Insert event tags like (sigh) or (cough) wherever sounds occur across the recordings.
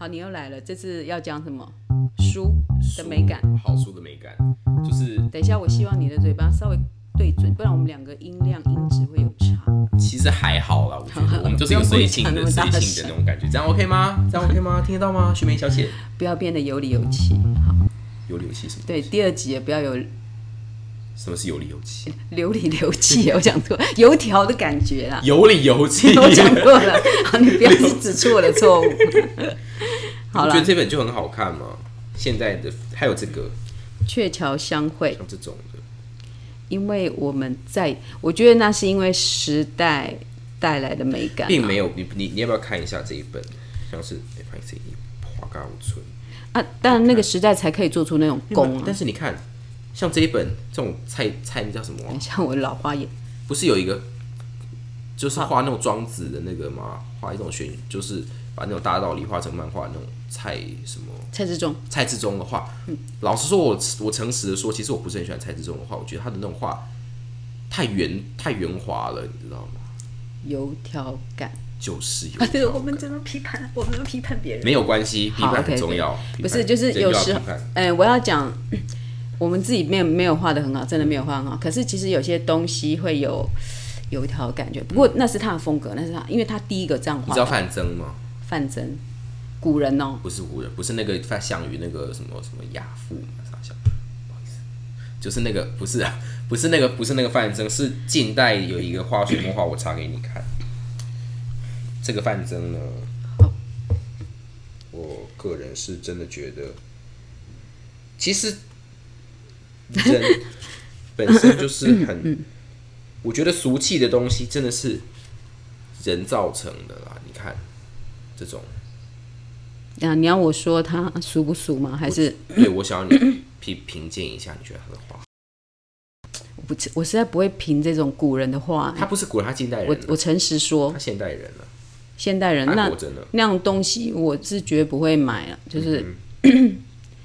好，你又来了，这次要讲什么？书的美感。好书的美感，就是等一下，我希望你的嘴巴稍微对准，不然我们两个音量音质会有差。其实还好啦，我觉得 (laughs) 我们就是有随性的、随性的那种感觉，这样 OK 吗？这样 OK 吗？听得到吗？徐梅小姐，不要变得有理有气。好，有理有气什么？对，第二集也不要有什么是有理有气？(laughs) 流里流气，我讲错，油条的感觉啦。有理有气，(laughs) 我讲错了，好，你不要指出我的错误。好了我觉得，这本就很好看嘛。现在的还有这个鹊桥相会，像这种的，因为我们在，我觉得那是因为时代带来的美感啊、并没有你你你要不要看一下这一本？像是哎，拍谁？花嘎五村。啊，当然那个时代才可以做出那种功啊。但是你看，像这一本这种菜菜那叫什么啊、像我老花眼，不是有一个，就是画那种庄子的那个吗？画一种玄，就是把那种大道理画成漫画那种蔡什么蔡志忠，蔡志忠的话，嗯。老实说我，我诚实的说，其实我不是很喜欢蔡志忠的话，我觉得他的那种画太圆太圆滑了，你知道吗？油条感。就是有啊，对，我们怎么批判？我们批判别人？没有关系，批好判很重要。不是，就是有时候哎、我要讲，我们自己没有没有画的很好，真的没有画很好。可是其实有些东西会有有一条感觉，不过那是他的风格，那是他，因为他第一个这样画你知道范增吗？范增，古人哦，不是古人，不是那个范项羽那个什么什么亚父嘛，啥小，不好意思，就是那个不是啊，不是那个不是那个范增，是近代有一个画水墨画，我查给你看。这个范增呢，我个人是真的觉得，其实人 (laughs) 本身就是很，我觉得俗气的东西真的是人造成的啦。你看这种。啊，你要我说他俗不俗吗？还是对，我想要你评评鉴一下，你觉得他的画？(clears throat) 我不，我实在不会评这种古人的话。他不是古人，他近代人，我我诚实说他，现代人了，现代人那。那种东西，我是绝对不会买了，就是、嗯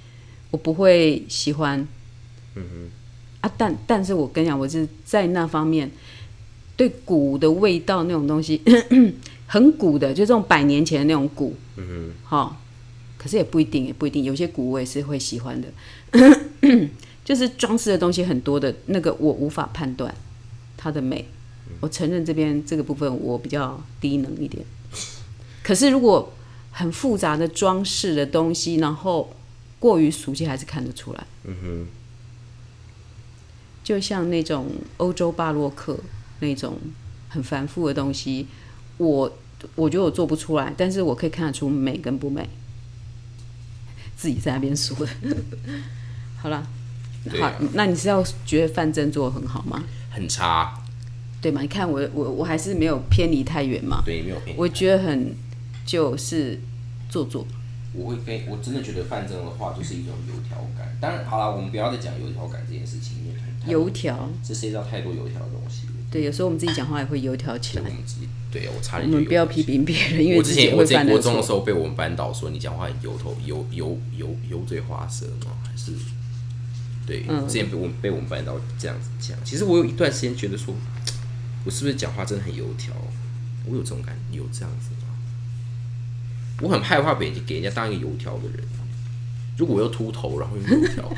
(clears throat) 我不会喜欢。嗯哼啊，但但是我跟你讲，我是在那方面对古的味道那种东西，(clears throat) 很古的，就这种百年前的那种古，嗯哼，好，可是也不一定，也不一定，有些古我也是会喜欢的，(coughs) 就是装饰的东西很多的那个，我无法判断它的美。我承认这边这个部分我比较低能一点，可是如果很复杂的装饰的东西，然后过于熟悉，还是看得出来。嗯哼，就像那种欧洲巴洛克那种很繁复的东西，我我觉得我做不出来，但是我可以看得出美跟不美。自己在那边说的，(laughs) 好了，好啊，那你是要觉得范正做的很好吗？很差，对吗？你看我我我还是没有偏离太远嘛，对，没有偏。我觉得很就是做作。我会非我真的觉得范增的话就是一种油条感。当然，好了，我们不要再讲油条感这件事情，油条，这涉及到太多油条的东西了。对，有时候我们自己讲话也会油条起来。我们自己对啊，我差我点就们不要批评别人，因为我之前我在犯的错。国中的时候被我们班导说你讲话很油头油油油油嘴滑舌吗？还是对？嗯之前被我被我们班导这样子讲。其实我有一段时间觉得说，我是不是讲话真的很油条？我有这种感有这样子吗？我很害怕被人家给人家当一个油条的人。如果我又秃头，然后又油条，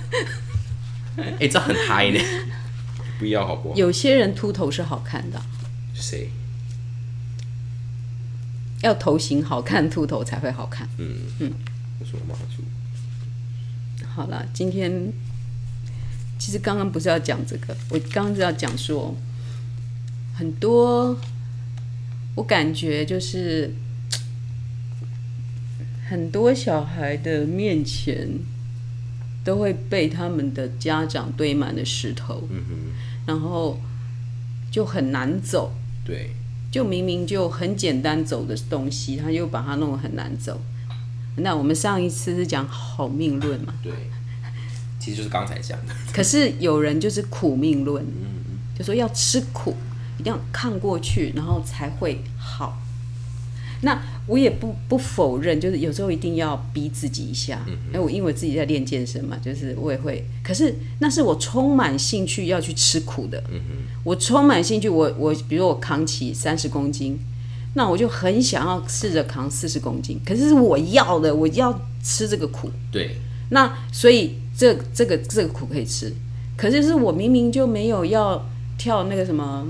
(laughs) 哎、这很嗨呢。(laughs) 不要好不好？有些人秃头是好看的，谁？要头型好看，秃头才会好看。为什么妈祖？好了，今天其实刚刚不是要讲这个，我刚刚是要讲说很多，我感觉就是很多小孩的面前都会被他们的家长堆满了石头，然后就很难走。对，就明明就很简单走的东西，他就把它弄得很难走。那我们上一次是讲好命论嘛，对，其实就是刚才讲的。可是有人就是苦命论，就说要吃苦，一定要看过去，然后才会好。那我也不不否认，就是有时候一定要逼自己一下。哎、我因为我自己在练健身嘛，就是我也会。可是那是我充满兴趣要去吃苦的。我充满兴趣，我我比如我扛起三十公斤，那我就很想要试着扛四十公斤，可是是我要的，我要吃这个苦。对，那所以这这个这个苦可以吃，可是是我明明就没有要跳那个什么。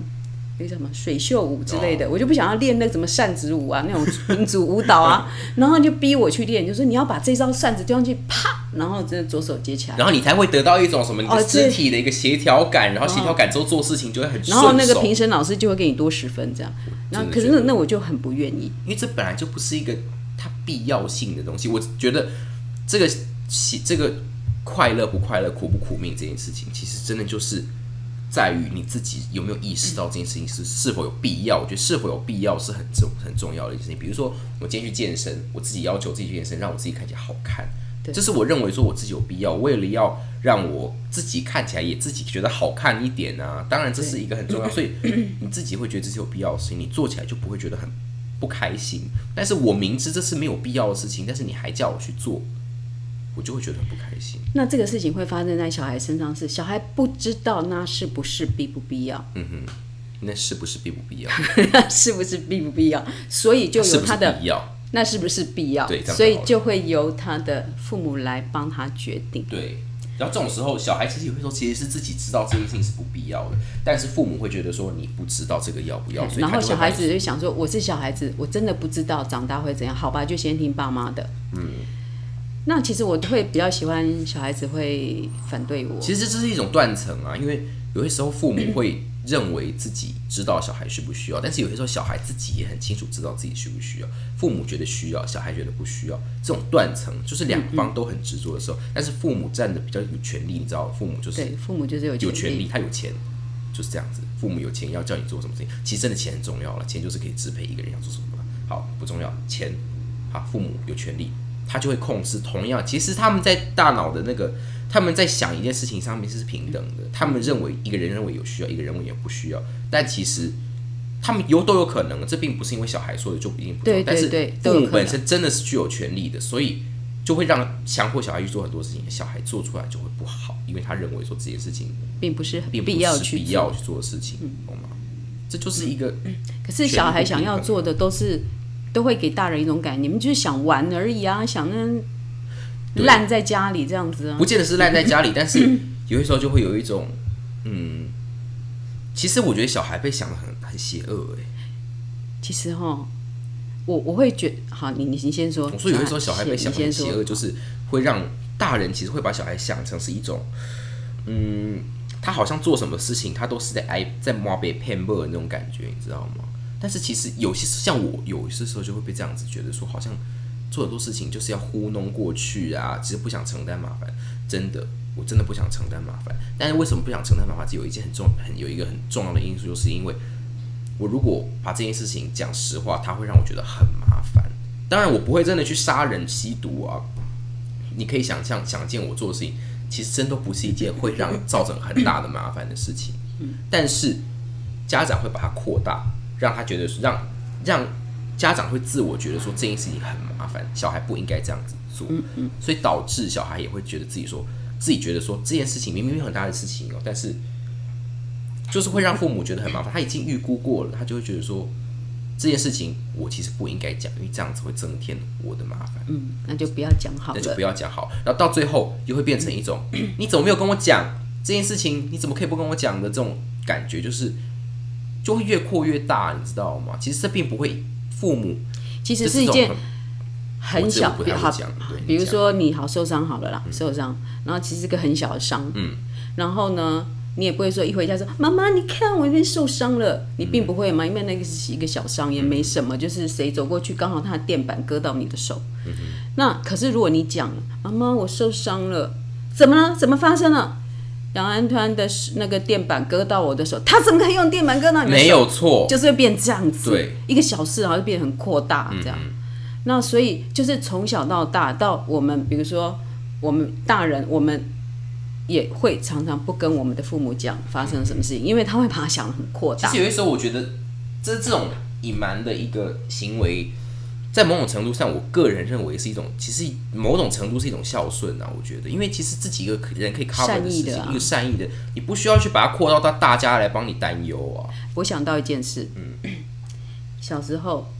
那个什么水袖舞之类的，我就不想要练那什么扇子舞啊，那种民族舞蹈啊，(laughs) 然后就逼我去练，就说你要把这招扇子丢上去，啪，然后这左手接起来，然后你才会得到一种什么你的肢体的一个协调感，然后协调感之后做事情就会很顺然后那个评审老师就会给你多十分这样，然后可是那那我就很不愿意，因为这本来就不是一个它必要性的东西，我觉得这个这个快乐不快乐、苦不苦命这件事情，其实真的就是。在于你自己有没有意识到这件事情是是否有必要？我觉得是否有必要是很重很重要的一件事情。比如说，我今天去健身，我自己要求自己去健身，让我自己看起来好看，这是我认为说我自己有必要。为了要让我自己看起来也自己觉得好看一点啊，当然这是一个很重要，(clears throat) 所以你自己会觉得这是有必要的事情，你做起来就不会觉得很不开心。但是我明知这是没有必要的事情，但是你还叫我去做。我就会觉得很不开心。那这个事情会发生在小孩身上，是小孩不知道那是不是必不必要？嗯哼，那是不是必不必要？(laughs) 是不是必不必要？所以就有他的必要，那是不是必要？对，所以就会由他的父母来帮他决定。对，然后这种时候，小孩其实也会说，其实是自己知道这件事情是不必要的，但是父母会觉得说你不知道这个要不要，然后小孩子就想说，我是小孩子，我真的不知道长大会怎样，好吧，就先听爸妈的。嗯。那其实我会比较喜欢小孩子会反对我。其实这是一种断层啊，因为有些时候父母会认为自己知道小孩需不需要，但是有些时候小孩自己也很清楚知道自己需不需要。父母觉得需要，小孩觉得不需要，这种断层就是两方都很执着的时候。但是父母占的比较有权利，你知道，父母就是对，父母就是有有权利，他有钱，就是这样子。父母有钱要叫你做什么事情，其实真的钱很重要了，钱就是可以支配一个人要做什么。好，不重要，钱好，父母有权利。他就会控制。同样，其实他们在大脑的那个，他们在想一件事情上面是平等的。他们认为一个人认为有需要，一个人认为也不需要。但其实他们有都有可能，这并不是因为小孩说的就一定不对。但是父母本身真的是具有权利的，所以就会让强迫小孩去做很多事情，小孩做出来就会不好，因为他认为说这件事情并不是很必要去必要去做的事情，懂吗？这就是一个。可是小孩想要做的都是。都会给大人一种感觉，你们就是想玩而已啊，想那烂在家里这样子啊。不见得是烂在家里，但是 (laughs) 有些时候就会有一种，嗯，其实我觉得小孩被想的很很邪恶哎。其实哈，我我会觉好，你你你先说。我说有些时候小孩被想的很邪恶，就是会让大人其实会把小孩想成是一种，嗯，他好像做什么事情他都是在挨在骂被骗的那种感觉，你知道吗？但是其实有些像我有些时候就会被这样子觉得说，好像做很多事情就是要糊弄过去啊，其实不想承担麻烦。真的，我真的不想承担麻烦。但是为什么不想承担麻烦？只有一件很重很有一个很重要的因素，就是因为我如果把这件事情讲实话，它会让我觉得很麻烦。当然，我不会真的去杀人、吸毒啊。你可以想象、想见我做的事情，其实真都不是一件会让造成很大的麻烦的事情。但是家长会把它扩大。让他觉得让让家长会自我觉得说这件事情很麻烦，小孩不应该这样子做，所以导致小孩也会觉得自己说自己觉得说这件事情明明有很大的事情哦，但是就是会让父母觉得很麻烦。他已经预估过了，他就会觉得说这件事情我其实不应该讲，因为这样子会增添我的麻烦。嗯，那就不要讲好，那就不要讲好。然后到最后又会变成一种你怎么没有跟我讲这件事情？你怎么可以不跟我讲的这种感觉，就是。就会越扩越大，你知道吗？其实这并不会，父母其实是一件很小，比好，比如说你好受伤好了啦，受伤，然后其实是个很小的伤，嗯，然后呢，你也不会说一回家说妈妈，你看我这边受伤了，你并不会嘛，因为那个是一个小伤，也没什么，就是谁走过去刚好他的垫板割到你的手，那可是如果你讲妈妈我受伤了，怎么了？怎么发生了？杨安团的那个电板割到我的手，他怎么可以用电板割到你的手？没有错，就是会变这样子。对，一个小事然后就变很扩大这样。那所以就是从小到大，到我们比如说我们大人，我们也会常常不跟我们的父母讲发生了什么事情，因为他会把它想的很扩大。其实有些时候，我觉得这这种隐瞒的一个行为。在某种程度上，我个人认为是一种，其实某种程度是一种孝顺啊。我觉得，因为其实自己一个人可以 cover 的事情，一个善意的，你不需要去把它扩到到大家来帮你担忧啊。我想到一件事，嗯，小时候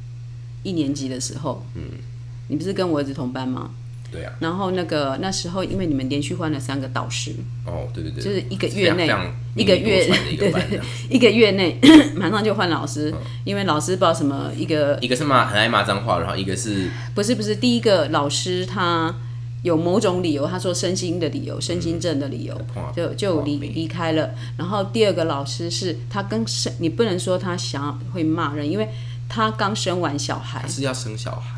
一年级的时候，嗯，你不是跟我儿子同班吗？对啊，然后那个那时候，因为你们连续换了三个导师，哦，对对对，就是一个月内一个月非常密不多传的一个 (laughs) 月内 (coughs) 马上就换老师，因为老师不知道什么一个一个是骂很爱骂脏话，然后一个是不是不是第一个老师他有某种理由，他说身心的理由，身心症的理由，哇就就离离开了。然后第二个老师是他跟生，你不能说他想要会骂人，因为他刚生完小孩。还，是要生小孩，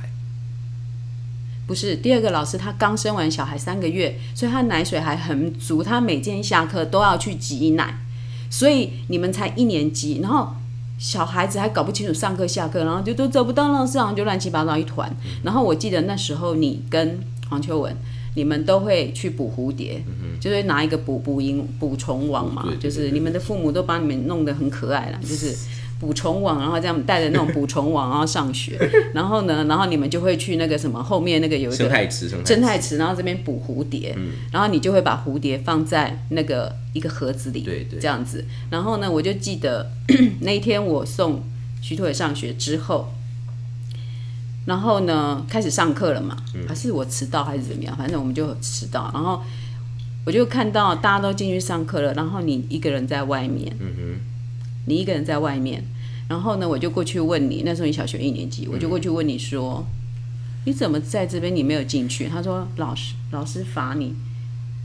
不是第二个老师，他刚生完小孩三个月，所以他奶水还很足，他每天下课都要去挤奶，所以你们才一年级，然后小孩子还搞不清楚上课下课，然后就都找不到老师，然后就乱七八糟一团。然后我记得那时候你跟黄秋文，你们都会去捕蝴蝶，就是拿一个捕捕蝇捕虫网嘛就是你们的父母都把你们弄得很可爱了，就是。捕虫网，然后这样带着那种捕虫网，然后上学，(laughs) 然后呢，然后你们就会去那个什么后面那个有一个生态池，生生态态池，然后这边捕蝴蝶，然后你就会把蝴蝶放在那个一个盒子里，对对。这样子。然后呢，我就记得 (clears throat) 那一天我送徐拓伟上学之后，然后呢开始上课了嘛，还是我迟到还是怎么样，反正我们就迟到，然后我就看到大家都进去上课了，然后你一个人在外面，你一个人在外面，然后呢，我就过去问你，那时候你小学一年级，我就过去问你说。你怎么在这边你没有进去？他说老师老师罚你，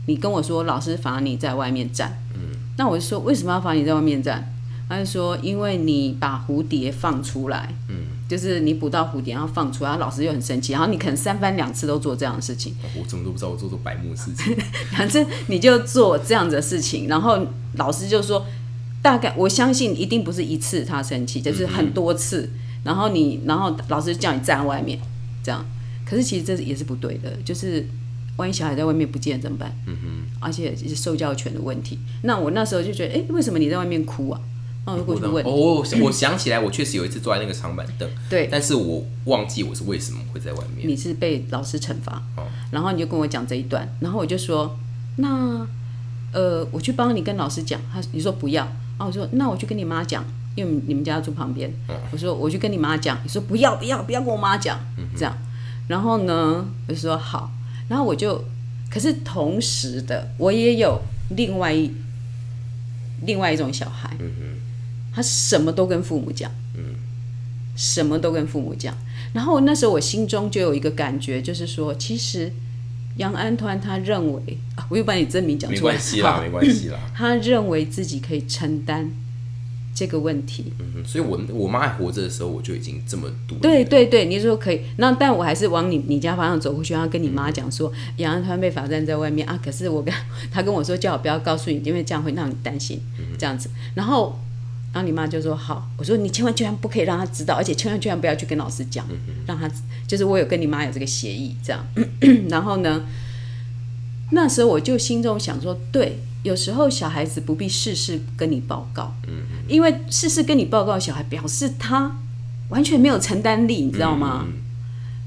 你跟我说老师罚你在外面站。嗯，那我就说为什么要罚你在外面站？他就说因为你把蝴蝶放出来，嗯，就是你捕到蝴蝶然后放出来，然后老师就很生气，然后你可能三番两次都做这样的事情，哦我怎么都不知道我做做白目事情，(laughs) 反正你就做这样子的事情，然后老师就说，大概我相信一定不是一次他生气，就是很多次，然后你，然后老师叫你站外面，这样，可是其实这也是不对的，就是万一小孩在外面不见怎么办？嗯哼，而且是受教权的问题。那我那时候就觉得，哎、为什么你在外面哭啊？那我就过去问，哦，我我想起来，我确实有一次坐在那个长板凳，对，但是我忘记我是为什么会在外面。你是被老师惩罚，哦。然后你就跟我讲这一段，然后我就说，那呃，我去帮你跟老师讲，他你说不要，啊，我说那我去跟你妈讲，因为你们家住旁边，我说我去跟你妈讲，你说不要不要不要跟我妈讲，这样，然后呢，我就说好，然后我就，可是同时的，我也有另外一另外一种小孩，他什么都跟父母讲，什么都跟父母讲。然后那时候我心中就有一个感觉，就是说，其实杨安团他认为，啊、我又把你真名讲没出来，关系啦，没关系啦。(coughs) 他认为自己可以承担这个问题。嗯，所以我我妈还活着的时候，我就已经这么独立了。对对对，你说可以，那但我还是往你你家方向走过去，然后跟你妈讲说，杨安团被罚站在外面啊。可是我跟 (laughs) 他跟我说，叫我不要告诉你，因为这样会让你担心，嗯这样子。然后，然后你妈就说好，我说你千万千万不可以让他知道，而且千万千万不要去跟老师讲，让他就是我有跟你妈有这个协议，这样。(clears throat) 然后呢，那时候我就心中想说，对，有时候小孩子不必事事跟你报告，因为事事跟你报告，小孩表示他完全没有承担力，你知道吗？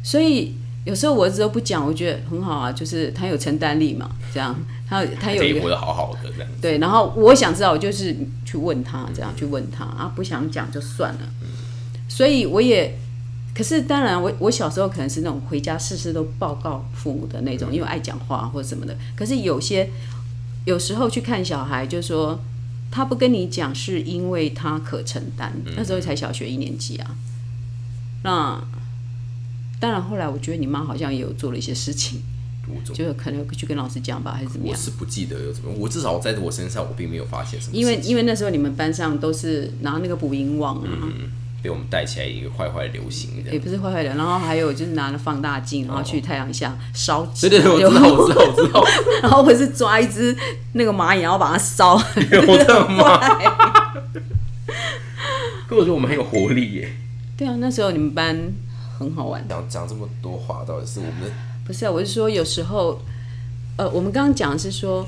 所以有时候我儿子都不讲，我觉得很好啊，就是他有承担力嘛，这样他他有一个好好的这样。对，然后我想知道，我就是去问他，这样去问他啊，不想讲就算了。所以我也，可是当然我，我小时候可能是那种回家事事都报告父母的那种，因为爱讲话或者什么的。可是有些有时候去看小孩，就说他不跟你讲，是因为他可承担。那时候才小学一年级啊，那。当然，后来我觉得你妈好像也有做了一些事情，就是可能去跟老师讲吧，还是怎么样。我是不记得有怎么，我至少在我身上我并没有发现什么。因为因为那时候你们班上都是拿那个捕蝇网啊，被我们带起来一个坏坏流行的也。不是坏坏的，然后还有就是拿了放大镜，然后去太阳下烧纸，对对对，我知道，我知道，我知道。然后或是抓一只那个蚂蚁，然后把它烧，(laughs) 我的妈！坏 (laughs) 可我觉得我们很有活力耶。对啊，那时候你们班很好玩。讲讲这么多话，到底是我们的不是啊，我是说有时候，呃，我们刚刚讲的是说，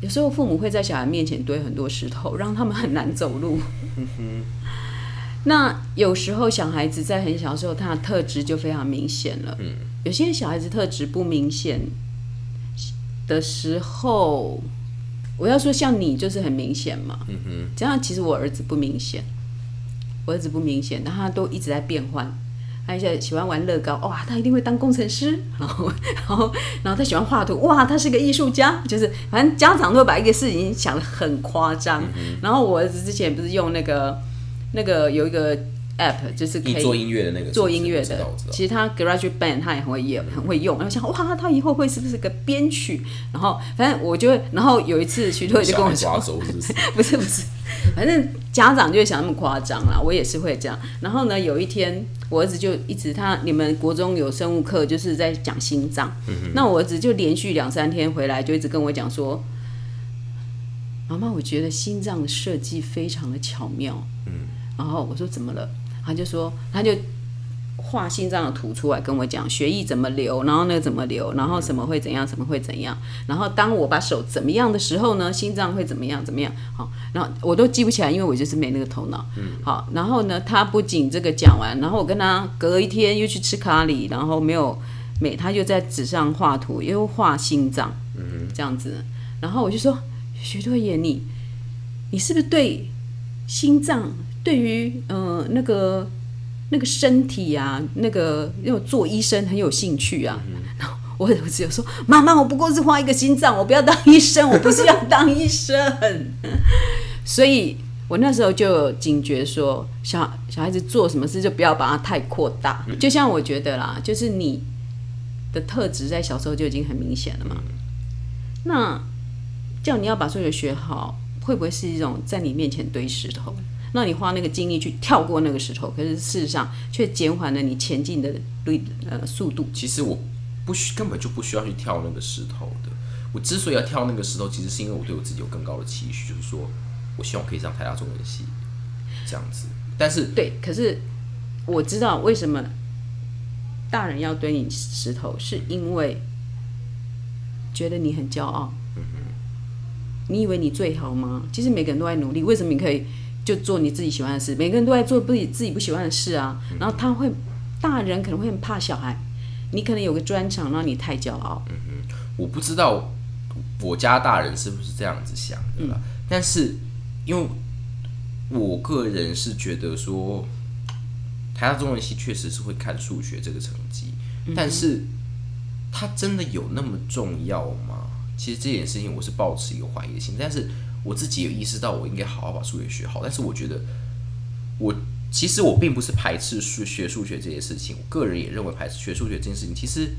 有时候父母会在小孩面前堆很多石头，让他们很难走路。(laughs) 那有时候小孩子在很小的时候，他的特质就非常明显了。有些小孩子特质不明显的时候，我要说像你就是很明显嘛。这样其实我儿子不明显。我儿子不明显，但他都一直在变换。他现在喜欢玩乐高，哇，他一定会当工程师。然后，然后，然后他喜欢画图，哇，他是个艺术家。就是反正家长都会把一个事情想得很夸张。然后我儿子之前不是用那个那个有一个。App 就是可以做音乐的那个，做音乐的。其实他 Garage Band 他也很会用，很会用。然后想哇，他以后会是不是个编曲？然后反正我就，然后有一次徐特就跟我说，(laughs) 不是不是，反正家长就会想那么夸张啦。我也是会这样。然后呢，有一天我儿子就一直他，你们国中有生物课就是在讲心脏。嗯那我儿子就连续两三天回来就一直跟我讲说，妈妈，我觉得心脏的设计非常的巧妙。嗯，然后我说怎么了？他就说，他就画心脏的图出来跟我讲，血液怎么流，然后那个怎么流，然后什么会怎样，什么会怎样，然后当我把手怎么样的时候呢，心脏会怎么样怎么样，好，然后我都记不起来，因为我就是没那个头脑。嗯，好，然后呢，他不仅这个讲完，然后我跟他隔一天又去吃咖喱，然后没有没，他就在纸上画图，又画心脏，嗯这样子，然后我就说，徐多爷，你你是不是对心脏？对于呃那个那个身体啊，那个因为做医生很有兴趣啊。然后我我只有说，妈妈，我不过是换一个心脏，我不要当医生，我不是要当医生。(laughs) 所以我那时候就警觉说，小小孩子做什么事就不要把它太扩大。就像我觉得啦，就是你的特质在小时候就已经很明显了嘛。那叫你要把数学学好，会不会是一种在你面前堆石头？那你花那个精力去跳过那个石头，可是事实上却减缓了你前进的对呃速度。其实我不需根本就不需要去跳那个石头的。我之所以要跳那个石头，其实是因为我对我自己有更高的期许，就是说我希望可以上台大中文系这样子。但是对，可是我知道为什么大人要堆你石头，是因为觉得你很骄傲。嗯哼，你以为你最好吗？其实每个人都在努力，为什么你可以？就做你自己喜欢的事，每个人都在做自己自己不喜欢的事啊。然后他会，大人可能会很怕小孩，你可能有个专长让你太骄傲。嗯哼，我不知道我家大人是不是这样子想的啦。但是因为我个人是觉得说，台大中文系确实是会看数学这个成绩，但是它真的有那么重要吗？其实这件事情我是抱持一个怀疑的心，但是。我自己有意识到，我应该好好把数学学好。但是我觉得，我其实我并不是排斥数学数学这件事情。我个人也认为排斥学数学这件事情，其实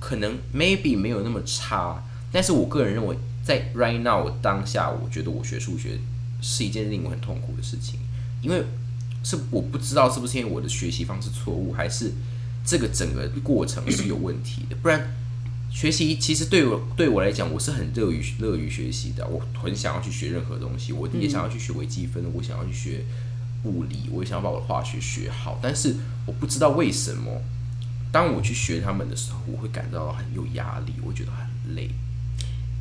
可能 maybe 没有那么差。但是我个人认为，在 right now 当下，我觉得我学数学是一件令我很痛苦的事情，因为是我不知道是不是因为我的学习方式错误，还是这个整个过程是有问题的，不然。学习其实对我对我来讲，我是很乐于乐于学习的。我很想要去学任何东西，我也想要去学微积分，我想要去学物理，我也想要把我的化学学好。但是我不知道为什么，当我去学他们的时候，我会感到很有压力，我觉得很累。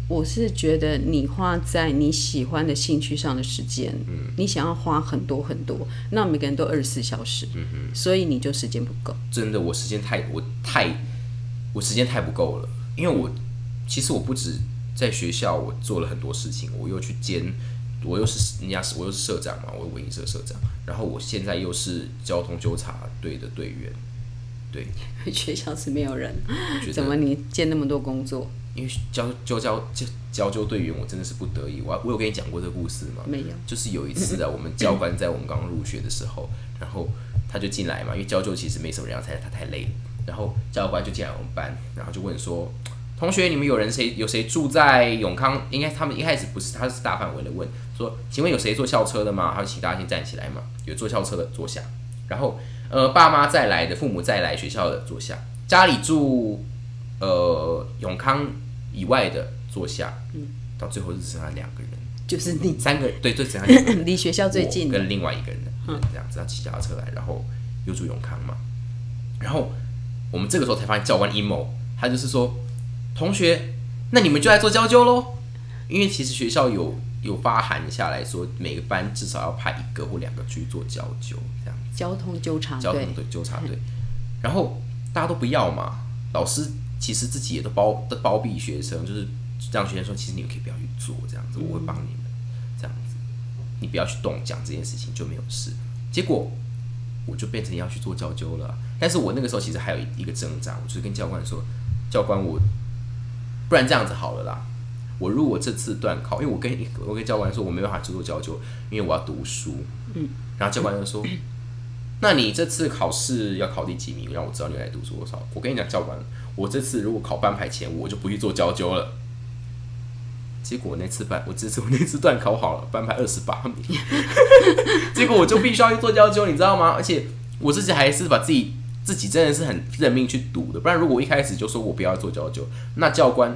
我是觉得你花在你喜欢的兴趣上的时间，嗯，你想要花很多很多，那每个人都二十四小时，嗯哼，所以你就时间不够。真的，我时间太我太我时间太不够了。因为我其实我不止在学校，我做了很多事情，我又去兼，我又是人家是我又是社长嘛，我文艺社社长，然后我现在又是交通纠察队的队员，对，(laughs) 学校是没有人，怎么你兼那么多工作？因为交交交交交纠队员，我真的是不得已，我我有跟你讲过这个故事吗？没有，就是有一次啊，我们教官在我们刚刚入学的时候，然后他就进来嘛，因为交纠其实没什么人要，才他太累了。然后教官就进来我们班，然后就问说：“同学，你们有人谁有谁住在永康？应该他们一开始不是，他是大范围的问说，请问有谁坐校车的吗？他就请大家先站起来嘛。有坐校车的坐下，然后呃爸妈再来的，父母再来学校的坐下，家里住呃永康以外的坐下。嗯，到最后只剩下两个人，就是你三个对，就剩下 (laughs) 离学校最近跟另外一个人，嗯，这样子他骑脚踏车来，然后又住永康嘛，然后。我们这个时候才发现教官阴谋，他就是说，同学，那你们就来做交纠喽，因为其实学校有有发函下来说，每个班至少要派一个或两个去做交纠，这样。交通纠察交通队纠察队，然后大家都不要嘛，老师其实自己也都包都包庇学生，就是让学生说，其实你们可以不要去做这样子，我会帮你们这样子，你不要去动讲这件事情就没有事。结果我就变成要去做教究了。但是我那个时候其实还有一个挣扎，我就是跟教官说，教官我，不然这样子好了啦，我如果这次断考，因为我跟我跟教官说我没办法去做教究，因为我要读书，嗯，然后教官就说，(clears throat) 那你这次考试要考第几名，让我知道你来读书多少。我跟你讲，教官，我这次如果考班排前，我就不去做教究了。结果那次班，我这次我那次段考好了，班排二十八名，(laughs) 结果我就必须要去做教究，你知道吗？而且我自己还是把自己自己真的是很认命去赌的，不然如果一开始就说我不要做教究，那教官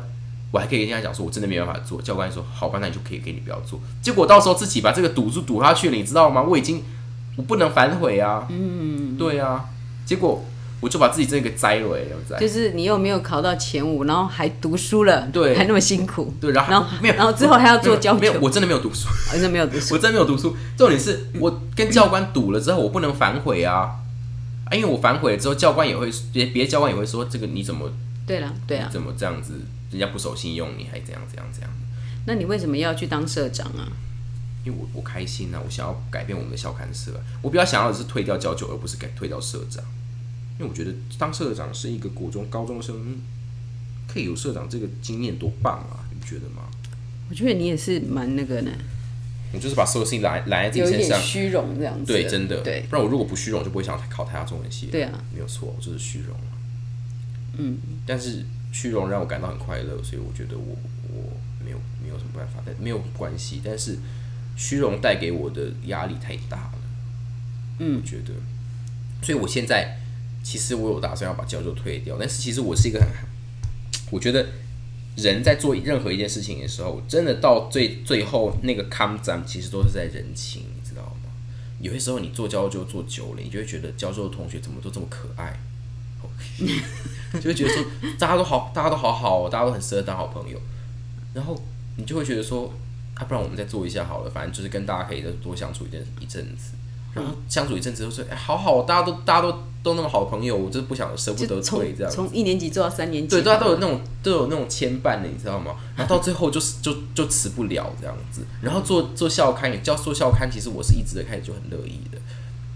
我还可以跟人家讲说我真的没办法做，教官说好吧，那你就可以给你不要做。结果到时候自己把这个赌注赌下去了，你知道吗？我已经我不能反悔啊，嗯，对啊，结果。我就把自己这个栽了，哎，就是你又没有考到前五，然后还读书了，对，还那么辛苦，对，然后没有，然后之后还要做教没有，我真的没有读书，真的没有读书，我真的没有读书。重点是我跟教官赌了之后，我不能反悔啊，啊，因为我反悔了之后，教官也会别别教官也会说这个你怎么对了，对啊，怎么这样子，人家不守信用，你还怎样怎样怎样？那你为什么要去当社长啊？因为我我开心啊，我想要改变我们的校刊社，我比较想要的是退掉教九，而不是改退掉社长。因为我觉得当社长是一个国中高中生，可以有社长这个经验多棒啊！你觉得吗？我觉得你也是蛮那个呢。我就是把所有事情揽揽在自己身上，虚荣这样子。对，真的。对，不然我如果不虚荣，就不会想考台大中文系。对啊，没有错，我就是虚荣。嗯。但是虚荣让我感到很快乐，所以我觉得我我没有没有什么办法，但没有关系。但是虚荣带给我的压力太大了。嗯，我觉得，所以我现在。其实我有打算要把教授退掉，但是其实我是一个很，(tsk) 我觉得人在做任何一件事情的时候，真的到最最后那个 come down，其实都是在人情，你知道吗？有些时候你做教授做久了，你就会觉得教授的同学怎么都这么可爱，(laughs) 就会觉得说大家都好，大家都好好，大家都很适合当好朋友，然后你就会觉得说，啊，不然我们再做一下好了，反正就是跟大家可以再多相处一阵一阵子，然后相处一阵子，就说哎，好好，大家都大家都。都那么好的朋友，我就不想舍不得退这样。从一年级做到三年级，对，大家都有那种都有那种牵绊的，你知道吗？然后到最后就是就就辞不了这样子。然后做做校刊也叫做校刊，其实我是一直的开始就很乐意的，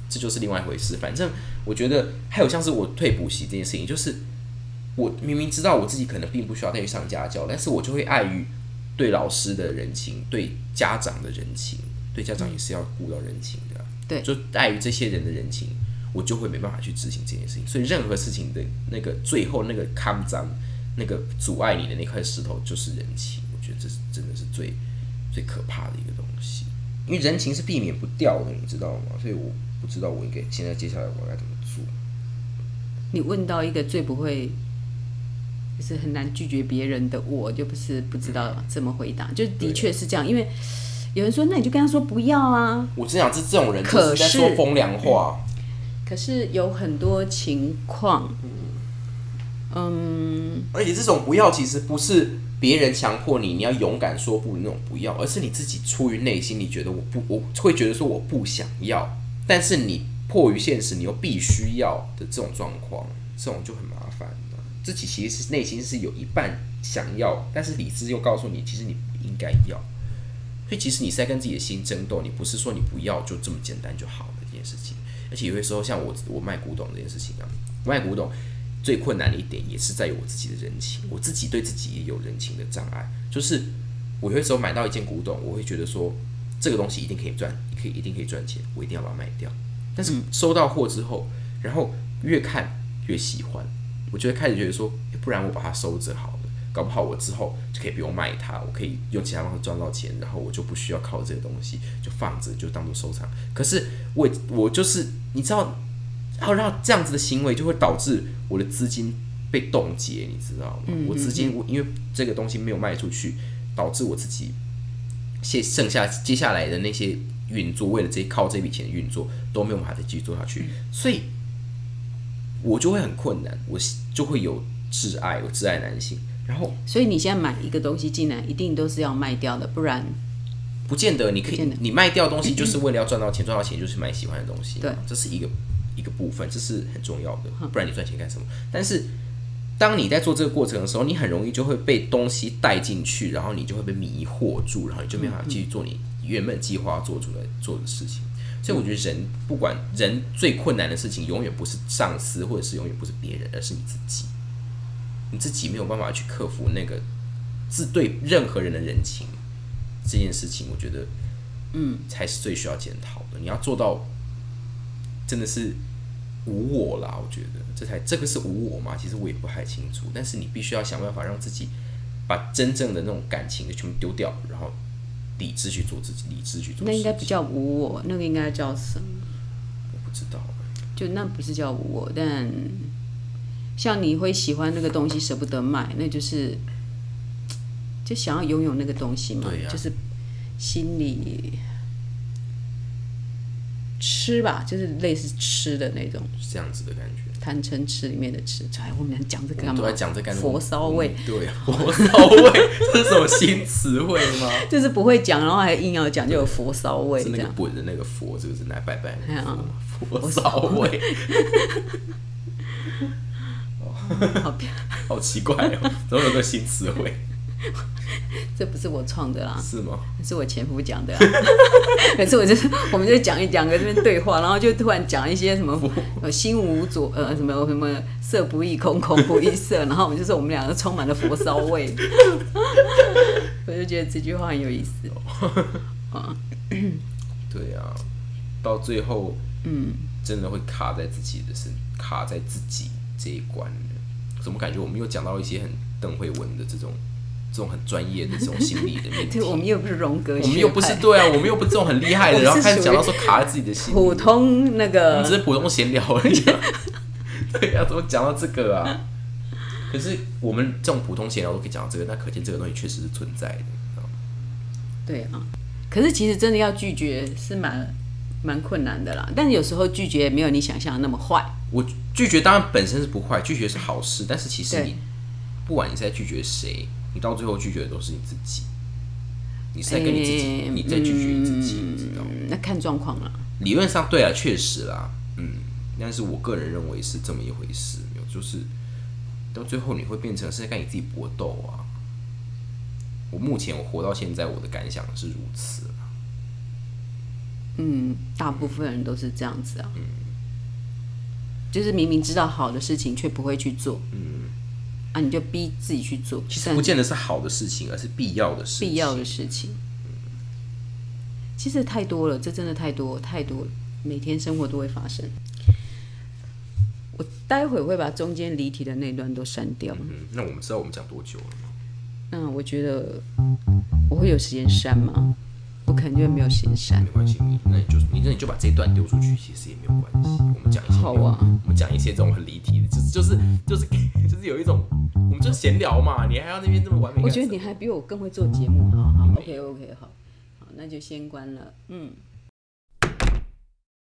这就是另外一回事。反正我觉得还有像是我退补习这件事情，就是我明明知道我自己可能并不需要再去上家教，但是我就会碍于对老师的人情，对家长的人情，对家长也是要顾到人情的，对，就碍于这些人的人情。我就会没办法去执行这件事情，所以任何事情的那个最后那个抗脏，那个阻碍你的那块石头就是人情。我觉得这是真的是最最可怕的一个东西，因为人情是避免不掉的，你知道吗？所以我不知道我应该现在接下来我该怎么做。你问到一个最不会，就是很难拒绝别人的，我就不是不知道怎么回答，就的确是这样。因为有人说，那你就跟他说不要啊。我只想是这种人，可是在说风凉话。可是有很多情况，嗯，而且这种不要其实不是别人强迫你，你要勇敢说不那种不要，而是你自己出于内心，你觉得我不，我会觉得说我不想要，但是你迫于现实，你又必须要的这种状况，这种就很麻烦自己其实是内心是有一半想要，但是理智又告诉你，其实你不应该要，所以其实你是在跟自己的心争斗，你不是说你不要就这么简单就好了这件事情。而且有些时候，像我我卖古董这件事情啊，卖古董最困难的一点也是在于我自己的人情，我自己对自己也有人情的障碍。就是我有些时候买到一件古董，我会觉得说这个东西一定可以赚，可以一定可以赚钱，我一定要把它卖掉。但是收到货之后，然后越看越喜欢，我就会开始觉得说，不然我把它收着好了。搞不好我之后就可以不用卖它，我可以用其他方式赚到钱，然后我就不需要靠这个东西，就放着就当做收藏。可是我我就是你知道，然后让这样子的行为就会导致我的资金被冻结，你知道吗？我资金我因为这个东西没有卖出去，导致我自己现剩下接下来的那些运作，为了这靠这笔钱运作都没有办法再继续做下去，所以我就会很困难，我就会有挚爱，有挚爱男性。然后，所以你现在买一个东西进来，一定都是要卖掉的，不然不见得你可以。你卖掉东西就是为了要赚到钱，赚到钱就是买喜欢的东西。对，这是一个一个部分，这是很重要的。不然你赚钱干什么？但是当你在做这个过程的时候，你很容易就会被东西带进去，然后你就会被迷惑住，然后你就没法继续做你原本计划做出来做的事情。所以我觉得人不管人最困难的事情，永远不是上司，或者是永远不是别人，而是你自己。你自己没有办法去克服那个自对任何人的人情这件事情，我觉得，嗯，才是最需要检讨的。你要做到真的是无我啦，我觉得这才这个是无我嘛。其实我也不太清楚，但是你必须要想办法让自己把真正的那种感情的全部丢掉，然后理智去做自己，理智去做。那应该不叫无我，那个应该叫什么？我不知道，就那不是叫无我，但像你会喜欢那个东西舍不得卖，那就是就想要拥有那个东西嘛，就是心里吃吧，就是类似吃的那种是这样子的感觉。贪嗔痴里面的吃。哎，我们俩讲这个干嘛都在？讲这干佛骚味，对啊，(laughs) 佛骚味，这是什么新词汇吗？就是不会讲，然后还硬要讲，就有佛骚味是那个这样。本的那个佛，这个是拿来拜拜的那个哎呀佛嘛佛骚味，(laughs) (laughs) 好漂 (laughs) 好奇怪哦，怎么有个新词汇？(laughs) 这不是我创的啦，是吗？是我前夫讲的、啊。每次我就是，我们就讲一讲，跟这边对话，然后就突然讲一些什么呃心无左呃什么什么色不异空，空不异色，然后我们就说我们两个充满了佛骚味。我就觉得这句话很有意思。(coughs) 对啊，到最后，嗯，真的会卡在自己的身，卡在自己这一关的。怎么感觉我们又讲到一些很邓慧文的这种这种很专业的这种心理的面 (laughs) 题对，？我们又不是荣格，我们又不是对啊，我们又不是这种很厉害的，然后开始讲到说卡在自己的心里，普通那个我个们只是普通闲聊而已、啊。(laughs) 对啊、怎么讲到这个啊？可是我们这种普通闲聊都可以讲到这个，那可见这个东西确实是存在的？对啊，可是其实真的要拒绝是蛮蛮困难的啦。但是有时候拒绝没有你想象的那么坏。我拒绝当然本身是不坏，拒绝是好事，但是其实你不管你在拒绝谁，你到最后拒绝的都是你自己，你是在跟你自己，诶你在拒绝你自己，你知道吗？嗯，那看状况了。理论上对啊，确实啦，嗯，但是我个人认为是这么一回事，没有，就是到最后你会变成是在跟你自己搏斗啊。我目前我活到现在，我的感想是如此啦嗯，大部分人都是这样子啊。就是明明知道好的事情，却不会去做。嗯，啊，你就逼自己去做，其实不见得是好的事情，而是必要的事情。必要的事情。其实太多了，这真的太多太多了，每天生活都会发生。我待会会把中间离题的那段都删掉。嗯，那我们知道我们讲多久了吗？那我觉得我会有时间删吗？我可能就会没有行善。没关系，你那你就你那你就把这一段丢出去，其实也没有关系。我们讲一些好啊，我们讲一些这种很离题的，就是就是就是就是有一种，我们就闲聊嘛，你还要那边这么完美？我觉得你还比我更会做节目。好好，OK OK，好，好，那就先关了。嗯。